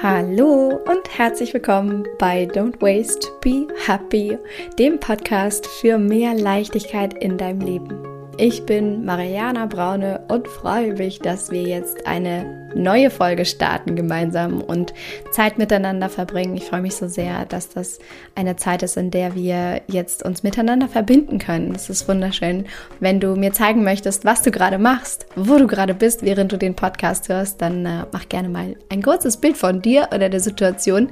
Hallo und herzlich willkommen bei Don't Waste, Be Happy, dem Podcast für mehr Leichtigkeit in deinem Leben. Ich bin Mariana Braune und freue mich, dass wir jetzt eine neue Folge starten gemeinsam und Zeit miteinander verbringen. Ich freue mich so sehr, dass das eine Zeit ist, in der wir jetzt uns miteinander verbinden können. Es ist wunderschön. Wenn du mir zeigen möchtest, was du gerade machst, wo du gerade bist, während du den Podcast hörst, dann äh, mach gerne mal ein kurzes Bild von dir oder der Situation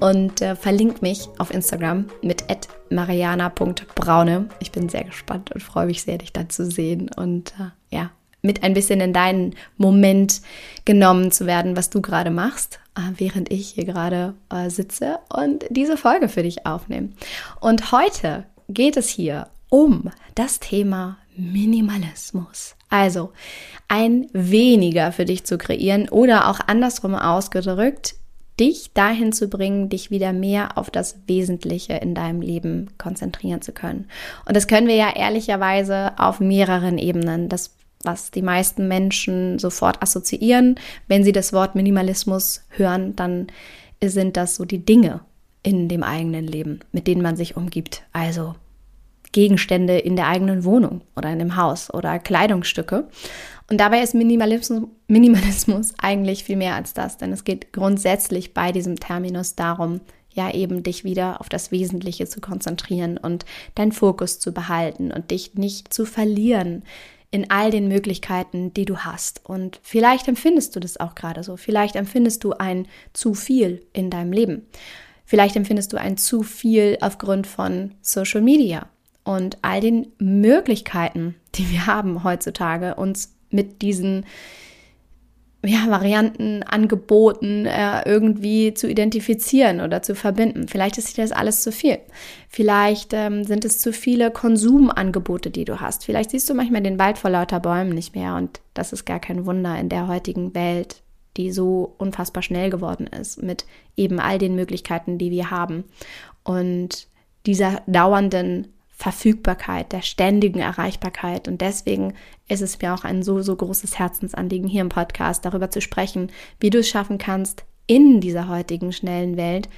und äh, verlink mich auf Instagram mit mariana.braune. Ich bin sehr gespannt und freue mich sehr, dich da zu sehen und äh, ja, mit ein bisschen in deinen Moment genommen zu werden, was du gerade machst, äh, während ich hier gerade äh, sitze und diese Folge für dich aufnehme. Und heute geht es hier um das Thema Minimalismus. Also ein weniger für dich zu kreieren oder auch andersrum ausgedrückt, dich dahin zu bringen, dich wieder mehr auf das Wesentliche in deinem Leben konzentrieren zu können. Und das können wir ja ehrlicherweise auf mehreren Ebenen. Das was die meisten Menschen sofort assoziieren, wenn sie das Wort Minimalismus hören, dann sind das so die Dinge in dem eigenen Leben, mit denen man sich umgibt. Also Gegenstände in der eigenen Wohnung oder in dem Haus oder Kleidungsstücke. Und dabei ist Minimalismus, Minimalismus eigentlich viel mehr als das, denn es geht grundsätzlich bei diesem Terminus darum, ja eben dich wieder auf das Wesentliche zu konzentrieren und deinen Fokus zu behalten und dich nicht zu verlieren in all den Möglichkeiten, die du hast. Und vielleicht empfindest du das auch gerade so. Vielleicht empfindest du ein zu viel in deinem Leben. Vielleicht empfindest du ein zu viel aufgrund von Social Media und all den Möglichkeiten, die wir haben heutzutage, uns mit diesen ja, Varianten, Angeboten äh, irgendwie zu identifizieren oder zu verbinden. Vielleicht ist dir das alles zu viel. Vielleicht ähm, sind es zu viele Konsumangebote, die du hast. Vielleicht siehst du manchmal den Wald vor lauter Bäumen nicht mehr und das ist gar kein Wunder in der heutigen Welt, die so unfassbar schnell geworden ist mit eben all den Möglichkeiten, die wir haben und dieser dauernden Verfügbarkeit, der ständigen Erreichbarkeit. Und deswegen ist es mir auch ein so, so großes Herzensanliegen hier im Podcast, darüber zu sprechen, wie du es schaffen kannst, in dieser heutigen schnellen Welt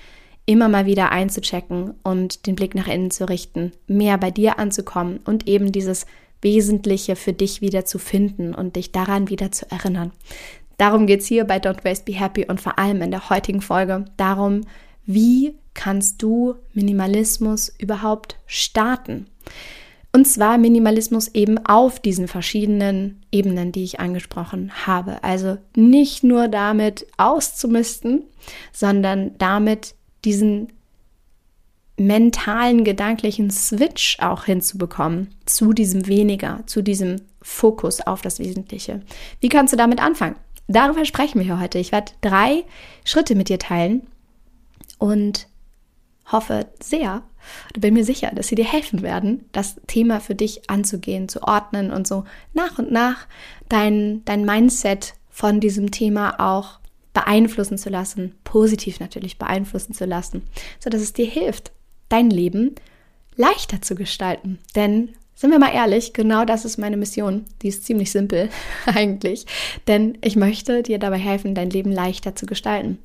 immer mal wieder einzuchecken und den Blick nach innen zu richten, mehr bei dir anzukommen und eben dieses Wesentliche für dich wieder zu finden und dich daran wieder zu erinnern. Darum geht es hier bei Don't Waste Be Happy und vor allem in der heutigen Folge darum, wie kannst du Minimalismus überhaupt starten? Und zwar Minimalismus eben auf diesen verschiedenen Ebenen, die ich angesprochen habe. Also nicht nur damit auszumisten, sondern damit diesen mentalen, gedanklichen Switch auch hinzubekommen zu diesem weniger, zu diesem Fokus auf das Wesentliche. Wie kannst du damit anfangen? Darüber sprechen wir heute. Ich werde drei Schritte mit dir teilen und hoffe sehr, bin mir sicher, dass sie dir helfen werden, das Thema für dich anzugehen, zu ordnen und so nach und nach dein, dein Mindset von diesem Thema auch beeinflussen zu lassen, positiv natürlich beeinflussen zu lassen, sodass es dir hilft, dein Leben leichter zu gestalten. Denn sind wir mal ehrlich, genau das ist meine Mission. Die ist ziemlich simpel eigentlich, denn ich möchte dir dabei helfen, dein Leben leichter zu gestalten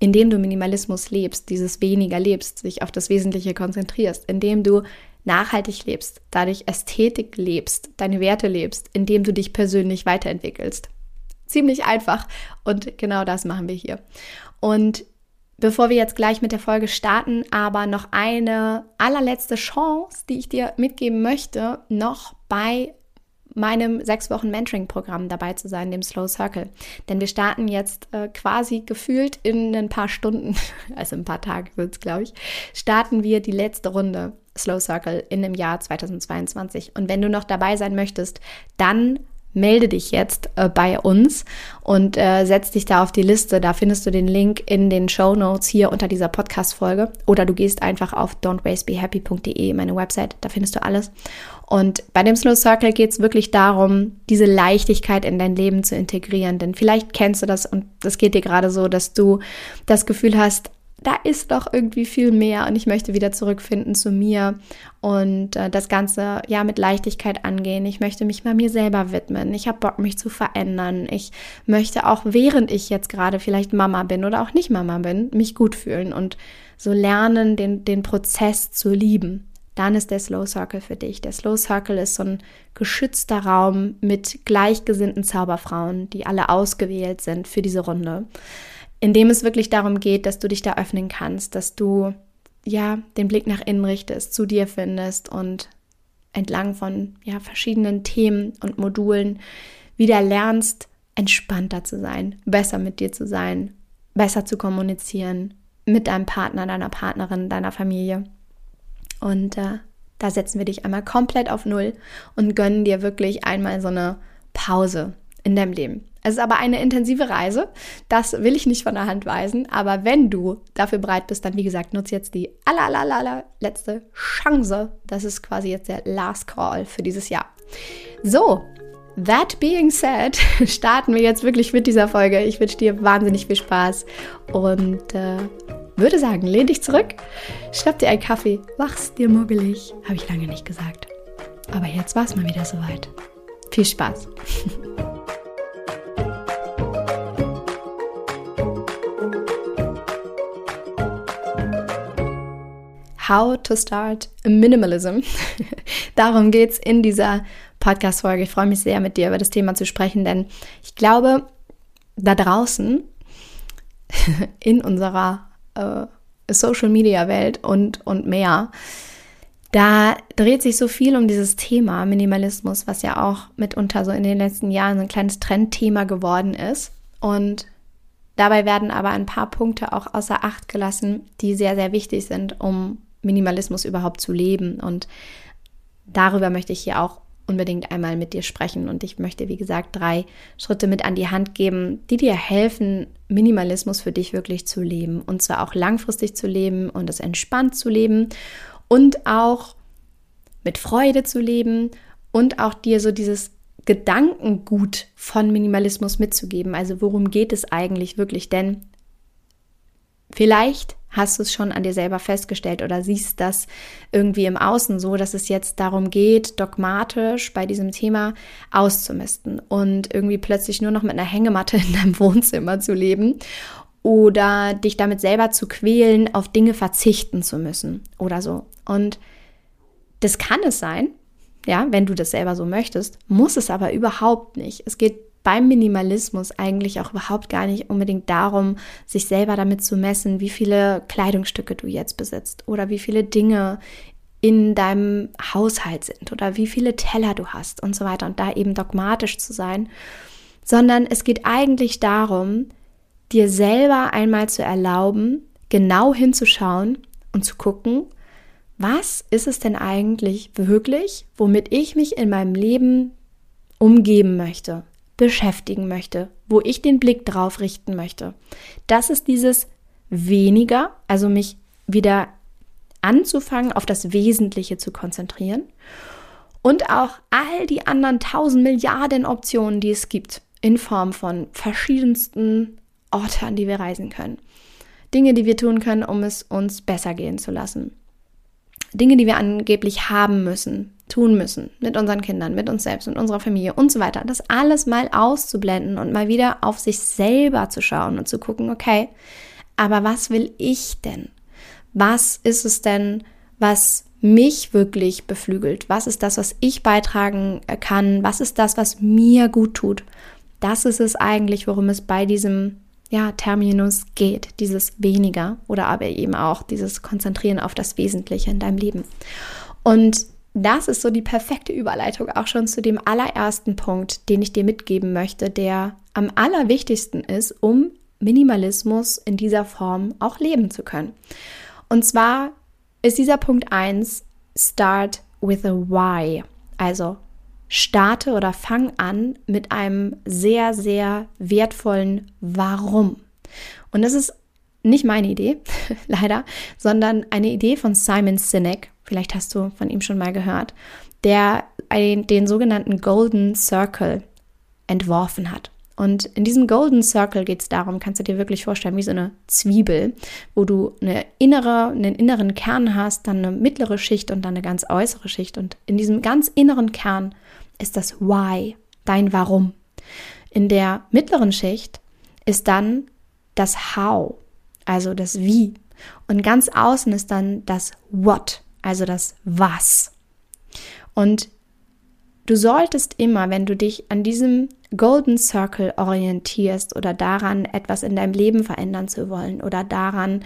indem du Minimalismus lebst, dieses weniger lebst, sich auf das Wesentliche konzentrierst, indem du nachhaltig lebst, dadurch Ästhetik lebst, deine Werte lebst, indem du dich persönlich weiterentwickelst. Ziemlich einfach und genau das machen wir hier. Und bevor wir jetzt gleich mit der Folge starten, aber noch eine allerletzte Chance, die ich dir mitgeben möchte, noch bei meinem sechs Wochen Mentoring-Programm dabei zu sein, dem Slow Circle. Denn wir starten jetzt äh, quasi gefühlt in ein paar Stunden, also ein paar Tage wird es, glaube ich, starten wir die letzte Runde Slow Circle in dem Jahr 2022. Und wenn du noch dabei sein möchtest, dann melde dich jetzt äh, bei uns und äh, setz dich da auf die Liste. Da findest du den Link in den Show Notes hier unter dieser Podcast-Folge. Oder du gehst einfach auf don'twastebehappy.de, meine Website, da findest du alles. Und bei dem Slow Circle geht es wirklich darum, diese Leichtigkeit in dein Leben zu integrieren. Denn vielleicht kennst du das und das geht dir gerade so, dass du das Gefühl hast, da ist doch irgendwie viel mehr und ich möchte wieder zurückfinden zu mir und äh, das Ganze ja mit Leichtigkeit angehen. Ich möchte mich mal mir selber widmen. Ich habe Bock, mich zu verändern. Ich möchte auch, während ich jetzt gerade vielleicht Mama bin oder auch nicht Mama bin, mich gut fühlen und so lernen, den, den Prozess zu lieben. Dann ist der Slow Circle für dich. Der Slow Circle ist so ein geschützter Raum mit gleichgesinnten Zauberfrauen, die alle ausgewählt sind für diese Runde in dem es wirklich darum geht, dass du dich da öffnen kannst, dass du ja den Blick nach innen richtest, zu dir findest und entlang von ja verschiedenen Themen und Modulen wieder lernst, entspannter zu sein, besser mit dir zu sein, besser zu kommunizieren mit deinem Partner, deiner Partnerin, deiner Familie. Und äh, da setzen wir dich einmal komplett auf Null und gönnen dir wirklich einmal so eine Pause in deinem Leben. Es ist aber eine intensive Reise. Das will ich nicht von der Hand weisen. Aber wenn du dafür bereit bist, dann wie gesagt, nutze jetzt die aller, aller, aller letzte Chance. Das ist quasi jetzt der Last Call für dieses Jahr. So, that being said, starten wir jetzt wirklich mit dieser Folge. Ich wünsche dir wahnsinnig viel Spaß und äh, würde sagen, lehn dich zurück, schnapp dir einen Kaffee, mach's dir muggelig. Habe ich lange nicht gesagt. Aber jetzt war es mal wieder soweit. Viel Spaß. How to Start Minimalism. Darum geht es in dieser Podcast-Folge. Ich freue mich sehr, mit dir über das Thema zu sprechen, denn ich glaube, da draußen in unserer äh, Social-Media-Welt und, und mehr, da dreht sich so viel um dieses Thema Minimalismus, was ja auch mitunter so in den letzten Jahren ein kleines Trendthema geworden ist. Und dabei werden aber ein paar Punkte auch außer Acht gelassen, die sehr, sehr wichtig sind, um Minimalismus überhaupt zu leben. Und darüber möchte ich hier auch unbedingt einmal mit dir sprechen. Und ich möchte, wie gesagt, drei Schritte mit an die Hand geben, die dir helfen, Minimalismus für dich wirklich zu leben. Und zwar auch langfristig zu leben und es entspannt zu leben und auch mit Freude zu leben und auch dir so dieses Gedankengut von Minimalismus mitzugeben. Also worum geht es eigentlich wirklich? Denn vielleicht hast du es schon an dir selber festgestellt oder siehst das irgendwie im Außen so, dass es jetzt darum geht, dogmatisch bei diesem Thema auszumisten und irgendwie plötzlich nur noch mit einer Hängematte in deinem Wohnzimmer zu leben oder dich damit selber zu quälen, auf Dinge verzichten zu müssen oder so. Und das kann es sein, ja, wenn du das selber so möchtest, muss es aber überhaupt nicht. Es geht beim Minimalismus eigentlich auch überhaupt gar nicht unbedingt darum, sich selber damit zu messen, wie viele Kleidungsstücke du jetzt besitzt oder wie viele Dinge in deinem Haushalt sind oder wie viele Teller du hast und so weiter und da eben dogmatisch zu sein, sondern es geht eigentlich darum, dir selber einmal zu erlauben, genau hinzuschauen und zu gucken, was ist es denn eigentlich wirklich, womit ich mich in meinem Leben umgeben möchte? Beschäftigen möchte, wo ich den Blick drauf richten möchte. Das ist dieses weniger, also mich wieder anzufangen, auf das Wesentliche zu konzentrieren und auch all die anderen tausend Milliarden Optionen, die es gibt, in Form von verschiedensten Orten, an die wir reisen können. Dinge, die wir tun können, um es uns besser gehen zu lassen. Dinge, die wir angeblich haben müssen, tun müssen mit unseren Kindern, mit uns selbst, mit unserer Familie und so weiter. Das alles mal auszublenden und mal wieder auf sich selber zu schauen und zu gucken, okay, aber was will ich denn? Was ist es denn, was mich wirklich beflügelt? Was ist das, was ich beitragen kann? Was ist das, was mir gut tut? Das ist es eigentlich, worum es bei diesem ja, Terminus geht, dieses weniger oder aber eben auch dieses Konzentrieren auf das Wesentliche in deinem Leben. Und das ist so die perfekte Überleitung auch schon zu dem allerersten Punkt, den ich dir mitgeben möchte, der am allerwichtigsten ist, um Minimalismus in dieser Form auch leben zu können. Und zwar ist dieser Punkt 1, Start with a Why. Also starte oder fang an mit einem sehr, sehr wertvollen Warum. Und das ist nicht meine Idee, leider, sondern eine Idee von Simon Sinek vielleicht hast du von ihm schon mal gehört, der den sogenannten Golden Circle entworfen hat. Und in diesem Golden Circle geht es darum, kannst du dir wirklich vorstellen, wie so eine Zwiebel, wo du eine innere, einen inneren Kern hast, dann eine mittlere Schicht und dann eine ganz äußere Schicht. Und in diesem ganz inneren Kern ist das Why, dein Warum. In der mittleren Schicht ist dann das How, also das Wie. Und ganz außen ist dann das What, also das Was. Und Du solltest immer, wenn du dich an diesem Golden Circle orientierst oder daran, etwas in deinem Leben verändern zu wollen oder daran,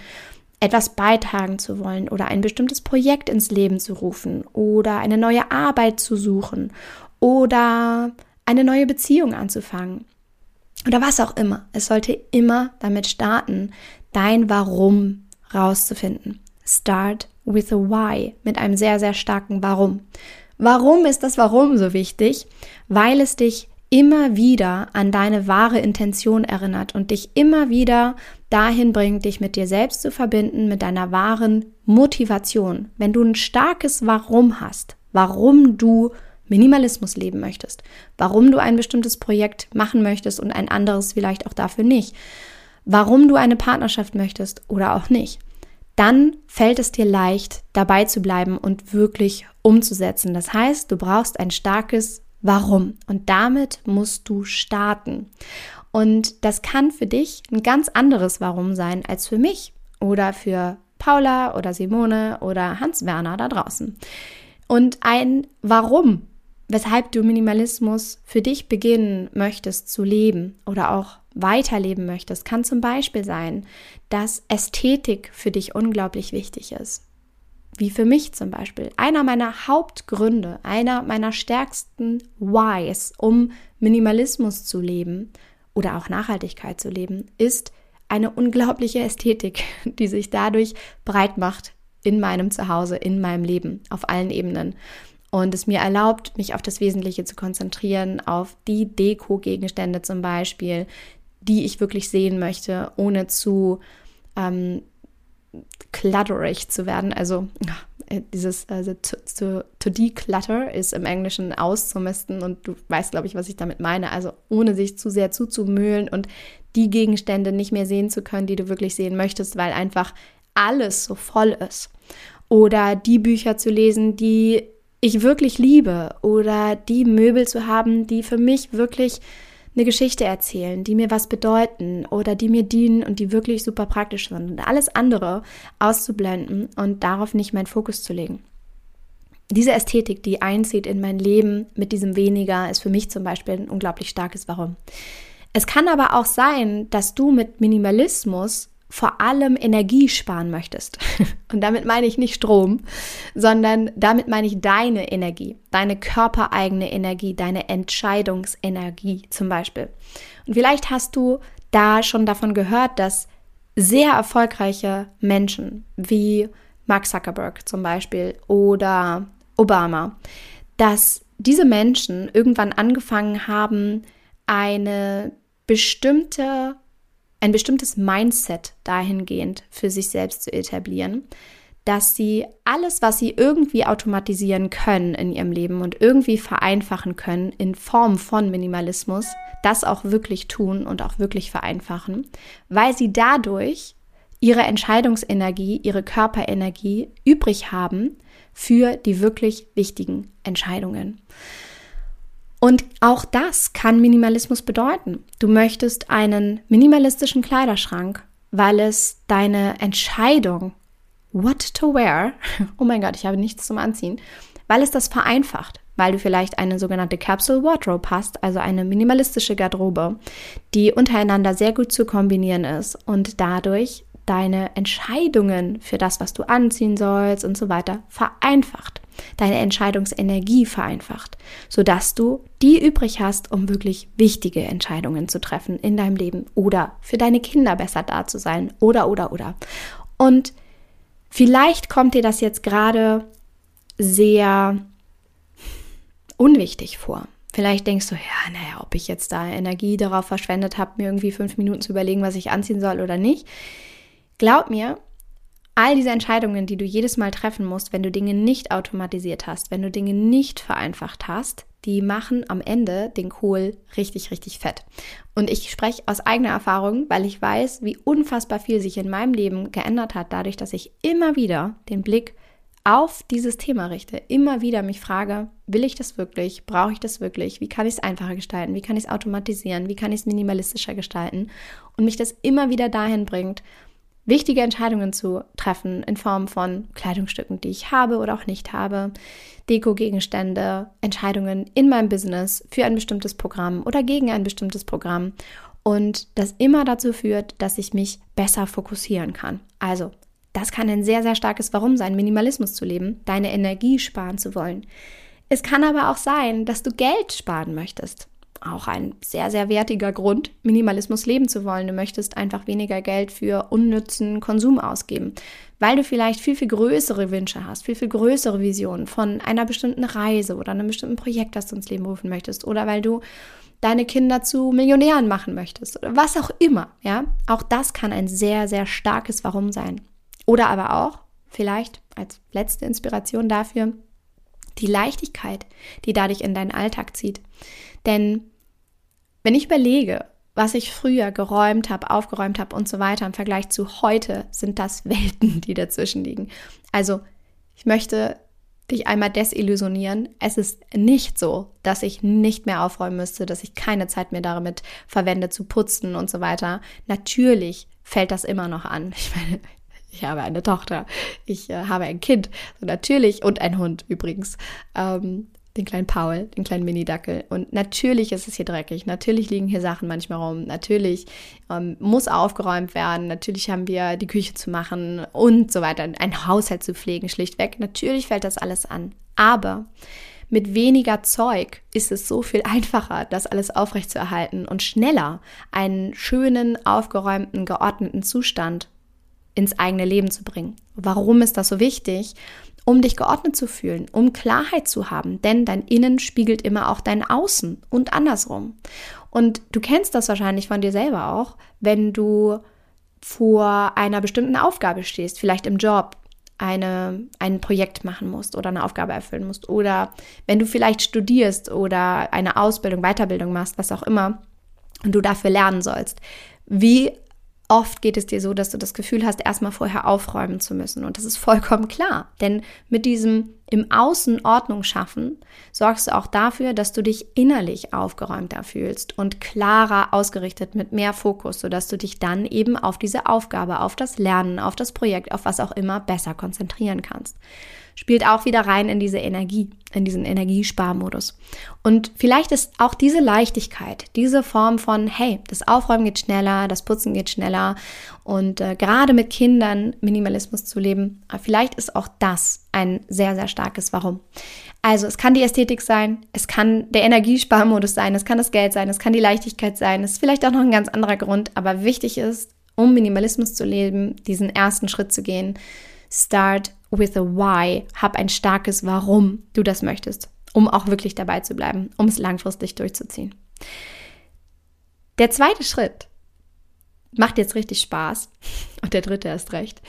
etwas beitragen zu wollen oder ein bestimmtes Projekt ins Leben zu rufen oder eine neue Arbeit zu suchen oder eine neue Beziehung anzufangen oder was auch immer. Es sollte immer damit starten, dein Warum rauszufinden. Start with a why mit einem sehr, sehr starken Warum. Warum ist das Warum so wichtig? Weil es dich immer wieder an deine wahre Intention erinnert und dich immer wieder dahin bringt, dich mit dir selbst zu verbinden, mit deiner wahren Motivation. Wenn du ein starkes Warum hast, warum du Minimalismus leben möchtest, warum du ein bestimmtes Projekt machen möchtest und ein anderes vielleicht auch dafür nicht, warum du eine Partnerschaft möchtest oder auch nicht, dann fällt es dir leicht, dabei zu bleiben und wirklich umzusetzen. Das heißt, du brauchst ein starkes Warum und damit musst du starten. Und das kann für dich ein ganz anderes Warum sein als für mich oder für Paula oder Simone oder Hans Werner da draußen. Und ein Warum, weshalb du Minimalismus für dich beginnen möchtest zu leben oder auch weiterleben möchtest, kann zum Beispiel sein, dass Ästhetik für dich unglaublich wichtig ist. Wie für mich zum Beispiel. Einer meiner Hauptgründe, einer meiner stärksten Whys, um Minimalismus zu leben oder auch Nachhaltigkeit zu leben, ist eine unglaubliche Ästhetik, die sich dadurch breit macht in meinem Zuhause, in meinem Leben, auf allen Ebenen und es mir erlaubt, mich auf das Wesentliche zu konzentrieren, auf die Deko-Gegenstände zum Beispiel, die ich wirklich sehen möchte, ohne zu ähm, clutterig zu werden. Also äh, dieses also to, to, to declutter ist im Englischen auszumisten und du weißt, glaube ich, was ich damit meine. Also ohne sich zu sehr zuzumühlen und die Gegenstände nicht mehr sehen zu können, die du wirklich sehen möchtest, weil einfach alles so voll ist. Oder die Bücher zu lesen, die ich wirklich liebe. Oder die Möbel zu haben, die für mich wirklich eine Geschichte erzählen, die mir was bedeuten oder die mir dienen und die wirklich super praktisch sind und alles andere auszublenden und darauf nicht meinen Fokus zu legen. Diese Ästhetik, die einzieht in mein Leben mit diesem weniger, ist für mich zum Beispiel ein unglaublich starkes Warum. Es kann aber auch sein, dass du mit Minimalismus vor allem Energie sparen möchtest. Und damit meine ich nicht Strom, sondern damit meine ich deine Energie, deine körpereigene Energie, deine Entscheidungsenergie zum Beispiel. Und vielleicht hast du da schon davon gehört, dass sehr erfolgreiche Menschen wie Mark Zuckerberg zum Beispiel oder Obama, dass diese Menschen irgendwann angefangen haben, eine bestimmte ein bestimmtes Mindset dahingehend für sich selbst zu etablieren, dass sie alles, was sie irgendwie automatisieren können in ihrem Leben und irgendwie vereinfachen können in Form von Minimalismus, das auch wirklich tun und auch wirklich vereinfachen, weil sie dadurch ihre Entscheidungsenergie, ihre Körperenergie übrig haben für die wirklich wichtigen Entscheidungen. Und auch das kann Minimalismus bedeuten. Du möchtest einen minimalistischen Kleiderschrank, weil es deine Entscheidung, what to wear, oh mein Gott, ich habe nichts zum Anziehen, weil es das vereinfacht, weil du vielleicht eine sogenannte Capsule Wardrobe hast, also eine minimalistische Garderobe, die untereinander sehr gut zu kombinieren ist und dadurch deine Entscheidungen für das, was du anziehen sollst und so weiter, vereinfacht. Deine Entscheidungsenergie vereinfacht, sodass du die übrig hast, um wirklich wichtige Entscheidungen zu treffen in deinem Leben oder für deine Kinder besser da zu sein oder, oder, oder. Und vielleicht kommt dir das jetzt gerade sehr unwichtig vor. Vielleicht denkst du, ja, naja, ob ich jetzt da Energie darauf verschwendet habe, mir irgendwie fünf Minuten zu überlegen, was ich anziehen soll oder nicht. Glaub mir, all diese Entscheidungen, die du jedes Mal treffen musst, wenn du Dinge nicht automatisiert hast, wenn du Dinge nicht vereinfacht hast, die machen am Ende den Kohl richtig, richtig fett. Und ich spreche aus eigener Erfahrung, weil ich weiß, wie unfassbar viel sich in meinem Leben geändert hat, dadurch, dass ich immer wieder den Blick auf dieses Thema richte, immer wieder mich frage, will ich das wirklich? Brauche ich das wirklich? Wie kann ich es einfacher gestalten? Wie kann ich es automatisieren? Wie kann ich es minimalistischer gestalten? Und mich das immer wieder dahin bringt, wichtige Entscheidungen zu treffen in Form von Kleidungsstücken, die ich habe oder auch nicht habe, Deko-Gegenstände, Entscheidungen in meinem Business für ein bestimmtes Programm oder gegen ein bestimmtes Programm. Und das immer dazu führt, dass ich mich besser fokussieren kann. Also das kann ein sehr, sehr starkes Warum sein, Minimalismus zu leben, deine Energie sparen zu wollen. Es kann aber auch sein, dass du Geld sparen möchtest. Auch ein sehr, sehr wertiger Grund, Minimalismus leben zu wollen. Du möchtest einfach weniger Geld für unnützen Konsum ausgeben, weil du vielleicht viel, viel größere Wünsche hast, viel, viel größere Visionen von einer bestimmten Reise oder einem bestimmten Projekt, das du ins Leben rufen möchtest oder weil du deine Kinder zu Millionären machen möchtest oder was auch immer, ja. Auch das kann ein sehr, sehr starkes Warum sein. Oder aber auch, vielleicht als letzte Inspiration dafür, die Leichtigkeit, die dadurch in deinen Alltag zieht. Denn wenn ich überlege, was ich früher geräumt habe, aufgeräumt habe und so weiter im Vergleich zu heute, sind das Welten, die dazwischen liegen. Also ich möchte dich einmal desillusionieren. Es ist nicht so, dass ich nicht mehr aufräumen müsste, dass ich keine Zeit mehr damit verwende zu putzen und so weiter. Natürlich fällt das immer noch an. Ich meine, ich habe eine Tochter, ich äh, habe ein Kind, so natürlich, und ein Hund übrigens. Ähm, den kleinen Paul, den kleinen Mini-Dackel. Und natürlich ist es hier dreckig. Natürlich liegen hier Sachen manchmal rum. Natürlich ähm, muss aufgeräumt werden. Natürlich haben wir die Küche zu machen und so weiter. Ein Haushalt zu pflegen, schlichtweg. Natürlich fällt das alles an. Aber mit weniger Zeug ist es so viel einfacher, das alles aufrechtzuerhalten und schneller einen schönen, aufgeräumten, geordneten Zustand ins eigene Leben zu bringen. Warum ist das so wichtig? Um dich geordnet zu fühlen, um Klarheit zu haben, denn dein Innen spiegelt immer auch dein Außen und andersrum. Und du kennst das wahrscheinlich von dir selber auch, wenn du vor einer bestimmten Aufgabe stehst, vielleicht im Job, eine, ein Projekt machen musst oder eine Aufgabe erfüllen musst oder wenn du vielleicht studierst oder eine Ausbildung, Weiterbildung machst, was auch immer, und du dafür lernen sollst. Wie Oft geht es dir so, dass du das Gefühl hast, erstmal vorher aufräumen zu müssen. Und das ist vollkommen klar. Denn mit diesem im Außen Ordnung schaffen, sorgst du auch dafür, dass du dich innerlich aufgeräumter fühlst und klarer ausgerichtet mit mehr Fokus, sodass du dich dann eben auf diese Aufgabe, auf das Lernen, auf das Projekt, auf was auch immer besser konzentrieren kannst spielt auch wieder rein in diese Energie, in diesen Energiesparmodus. Und vielleicht ist auch diese Leichtigkeit, diese Form von, hey, das Aufräumen geht schneller, das Putzen geht schneller und äh, gerade mit Kindern Minimalismus zu leben, äh, vielleicht ist auch das ein sehr, sehr starkes Warum. Also es kann die Ästhetik sein, es kann der Energiesparmodus sein, es kann das Geld sein, es kann die Leichtigkeit sein, es ist vielleicht auch noch ein ganz anderer Grund, aber wichtig ist, um Minimalismus zu leben, diesen ersten Schritt zu gehen, start with a why. Hab ein starkes Warum du das möchtest, um auch wirklich dabei zu bleiben, um es langfristig durchzuziehen. Der zweite Schritt macht jetzt richtig Spaß und der dritte erst recht.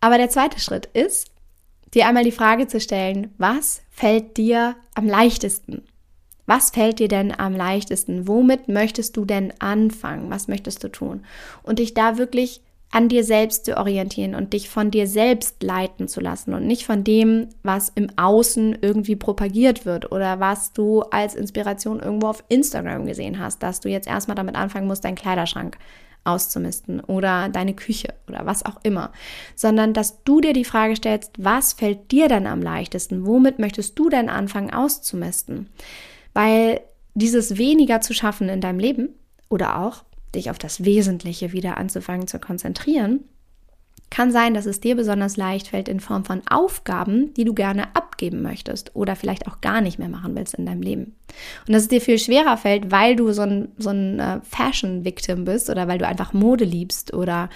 Aber der zweite Schritt ist, dir einmal die Frage zu stellen, was fällt dir am leichtesten? Was fällt dir denn am leichtesten? Womit möchtest du denn anfangen? Was möchtest du tun? Und dich da wirklich an dir selbst zu orientieren und dich von dir selbst leiten zu lassen und nicht von dem, was im Außen irgendwie propagiert wird oder was du als Inspiration irgendwo auf Instagram gesehen hast, dass du jetzt erstmal damit anfangen musst, deinen Kleiderschrank auszumisten oder deine Küche oder was auch immer, sondern dass du dir die Frage stellst, was fällt dir dann am leichtesten? Womit möchtest du denn anfangen auszumisten? Weil dieses weniger zu schaffen in deinem Leben oder auch dich auf das Wesentliche wieder anzufangen zu konzentrieren, kann sein, dass es dir besonders leicht fällt in Form von Aufgaben, die du gerne abgeben möchtest oder vielleicht auch gar nicht mehr machen willst in deinem Leben. Und dass es dir viel schwerer fällt, weil du so ein, so ein äh, Fashion-Victim bist oder weil du einfach Mode liebst oder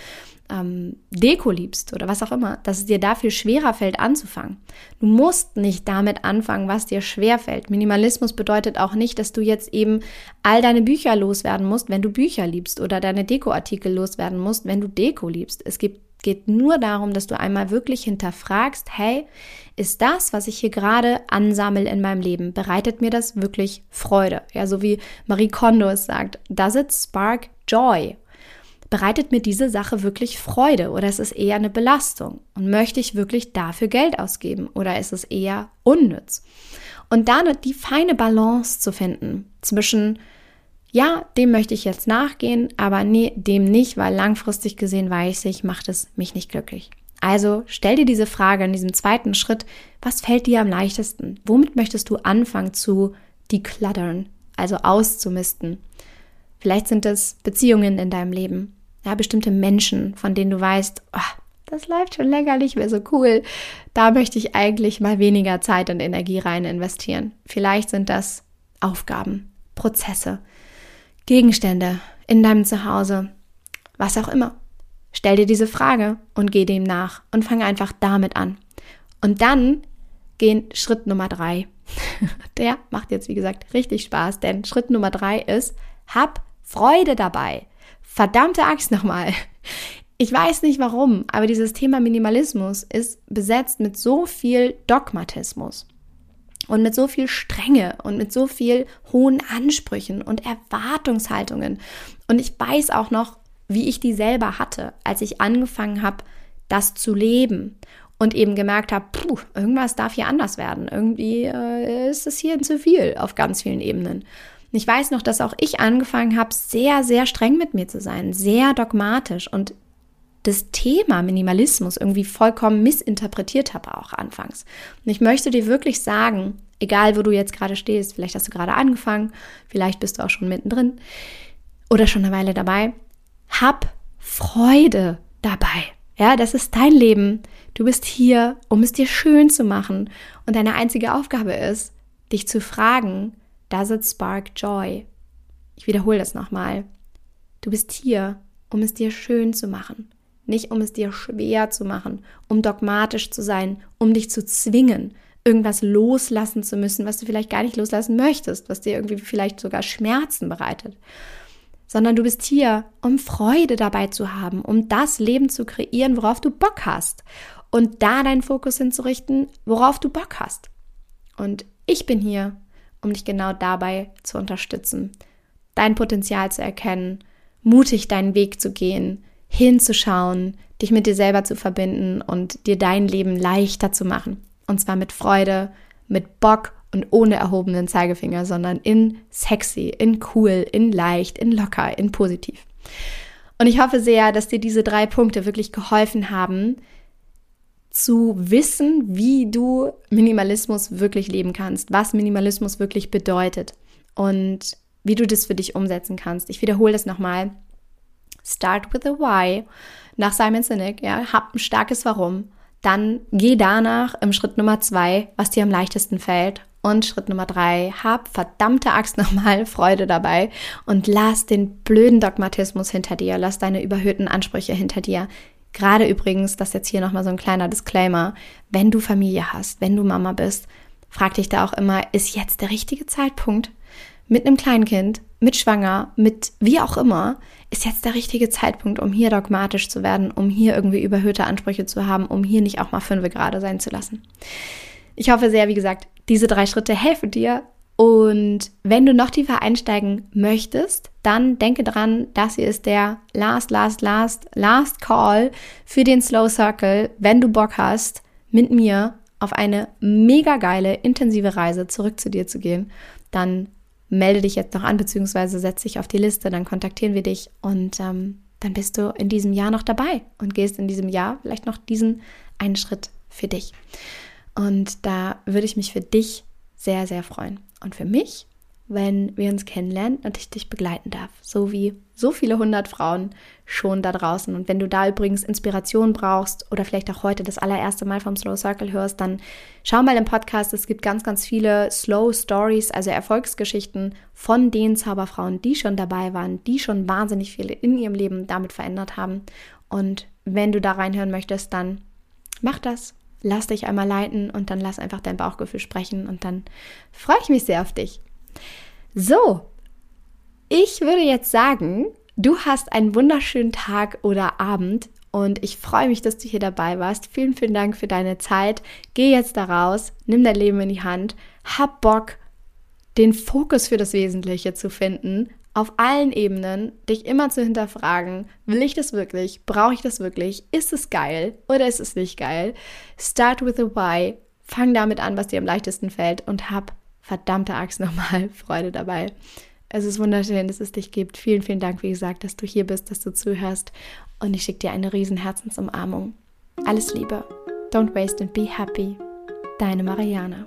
ähm, Deko liebst oder was auch immer, dass es dir dafür schwerer fällt anzufangen. Du musst nicht damit anfangen, was dir schwer fällt. Minimalismus bedeutet auch nicht, dass du jetzt eben all deine Bücher loswerden musst, wenn du Bücher liebst oder deine Dekoartikel loswerden musst, wenn du Deko liebst. Es gibt geht nur darum, dass du einmal wirklich hinterfragst, hey, ist das, was ich hier gerade ansammel in meinem Leben, bereitet mir das wirklich Freude? Ja, so wie Marie Kondo es sagt, does it spark joy? Bereitet mir diese Sache wirklich Freude oder ist es eher eine Belastung? Und möchte ich wirklich dafür Geld ausgeben oder ist es eher unnütz? Und da die feine Balance zu finden zwischen ja, dem möchte ich jetzt nachgehen, aber nee, dem nicht, weil langfristig gesehen weiß ich, macht es mich nicht glücklich. Also stell dir diese Frage in diesem zweiten Schritt, was fällt dir am leichtesten? Womit möchtest du anfangen zu decluttern, also auszumisten? Vielleicht sind es Beziehungen in deinem Leben, ja, bestimmte Menschen, von denen du weißt, oh, das läuft schon länger nicht mehr so cool. Da möchte ich eigentlich mal weniger Zeit und Energie rein investieren. Vielleicht sind das Aufgaben, Prozesse, Gegenstände in deinem Zuhause, was auch immer. Stell dir diese Frage und geh dem nach und fange einfach damit an. Und dann gehen Schritt Nummer drei. Der macht jetzt, wie gesagt, richtig Spaß, denn Schritt Nummer drei ist, hab Freude dabei. Verdammte Axt nochmal. Ich weiß nicht warum, aber dieses Thema Minimalismus ist besetzt mit so viel Dogmatismus und mit so viel Strenge und mit so viel hohen Ansprüchen und Erwartungshaltungen. Und ich weiß auch noch, wie ich die selber hatte, als ich angefangen habe, das zu leben und eben gemerkt habe, puh, irgendwas darf hier anders werden. Irgendwie äh, ist es hier zu viel auf ganz vielen Ebenen. Ich weiß noch, dass auch ich angefangen habe, sehr, sehr streng mit mir zu sein, sehr dogmatisch und das Thema Minimalismus irgendwie vollkommen missinterpretiert habe auch anfangs. Und ich möchte dir wirklich sagen, egal wo du jetzt gerade stehst, vielleicht hast du gerade angefangen, vielleicht bist du auch schon mittendrin oder schon eine Weile dabei, hab Freude dabei. Ja, das ist dein Leben. Du bist hier, um es dir schön zu machen. Und deine einzige Aufgabe ist, dich zu fragen, does it spark joy? Ich wiederhole das nochmal. Du bist hier, um es dir schön zu machen nicht um es dir schwer zu machen, um dogmatisch zu sein, um dich zu zwingen, irgendwas loslassen zu müssen, was du vielleicht gar nicht loslassen möchtest, was dir irgendwie vielleicht sogar Schmerzen bereitet, sondern du bist hier, um Freude dabei zu haben, um das Leben zu kreieren, worauf du Bock hast und da deinen Fokus hinzurichten, worauf du Bock hast. Und ich bin hier, um dich genau dabei zu unterstützen, dein Potenzial zu erkennen, mutig deinen Weg zu gehen, hinzuschauen, dich mit dir selber zu verbinden und dir dein Leben leichter zu machen. Und zwar mit Freude, mit Bock und ohne erhobenen Zeigefinger, sondern in sexy, in cool, in leicht, in locker, in positiv. Und ich hoffe sehr, dass dir diese drei Punkte wirklich geholfen haben, zu wissen, wie du Minimalismus wirklich leben kannst, was Minimalismus wirklich bedeutet und wie du das für dich umsetzen kannst. Ich wiederhole das nochmal. Start with a Why nach Simon Sinek, ja, hab ein starkes Warum. Dann geh danach im Schritt Nummer zwei, was dir am leichtesten fällt. Und Schritt Nummer drei, hab verdammte Axt nochmal Freude dabei und lass den blöden Dogmatismus hinter dir, lass deine überhöhten Ansprüche hinter dir. Gerade übrigens, das jetzt hier nochmal so ein kleiner Disclaimer, wenn du Familie hast, wenn du Mama bist, frag dich da auch immer, ist jetzt der richtige Zeitpunkt, mit einem Kleinkind, mit Schwanger, mit wie auch immer, ist jetzt der richtige Zeitpunkt, um hier dogmatisch zu werden, um hier irgendwie überhöhte Ansprüche zu haben, um hier nicht auch mal fünf gerade sein zu lassen. Ich hoffe sehr, wie gesagt, diese drei Schritte helfen dir. Und wenn du noch tiefer einsteigen möchtest, dann denke dran, das hier ist der last, last, last, last call für den Slow Circle, wenn du Bock hast, mit mir auf eine mega geile, intensive Reise zurück zu dir zu gehen, dann melde dich jetzt noch an, beziehungsweise setz dich auf die Liste, dann kontaktieren wir dich und ähm, dann bist du in diesem Jahr noch dabei und gehst in diesem Jahr vielleicht noch diesen einen Schritt für dich. Und da würde ich mich für dich sehr, sehr freuen. Und für mich wenn wir uns kennenlernen und ich dich begleiten darf. So wie so viele hundert Frauen schon da draußen. Und wenn du da übrigens Inspiration brauchst oder vielleicht auch heute das allererste Mal vom Slow Circle hörst, dann schau mal im Podcast. Es gibt ganz, ganz viele Slow Stories, also Erfolgsgeschichten von den Zauberfrauen, die schon dabei waren, die schon wahnsinnig viel in ihrem Leben damit verändert haben. Und wenn du da reinhören möchtest, dann mach das. Lass dich einmal leiten und dann lass einfach dein Bauchgefühl sprechen und dann freue ich mich sehr auf dich. So, ich würde jetzt sagen, du hast einen wunderschönen Tag oder Abend Und ich freue mich, dass du hier dabei warst. Vielen, vielen Dank für deine Zeit. Geh jetzt da raus, nimm dein Leben in die Hand, hab Bock, den Fokus für das Wesentliche zu finden, auf allen Ebenen, dich immer zu hinterfragen, will ich das wirklich? Brauche ich das wirklich? Ist es geil oder ist es nicht geil? Start with a why. Fang damit an, was dir am leichtesten fällt und hab verdammte Axt nochmal Freude dabei. Es ist wunderschön, dass es dich gibt. Vielen, vielen Dank, wie gesagt, dass du hier bist, dass du zuhörst. Und ich schicke dir eine riesen Herzensumarmung. Alles Liebe. Don't waste and be happy. Deine Mariana.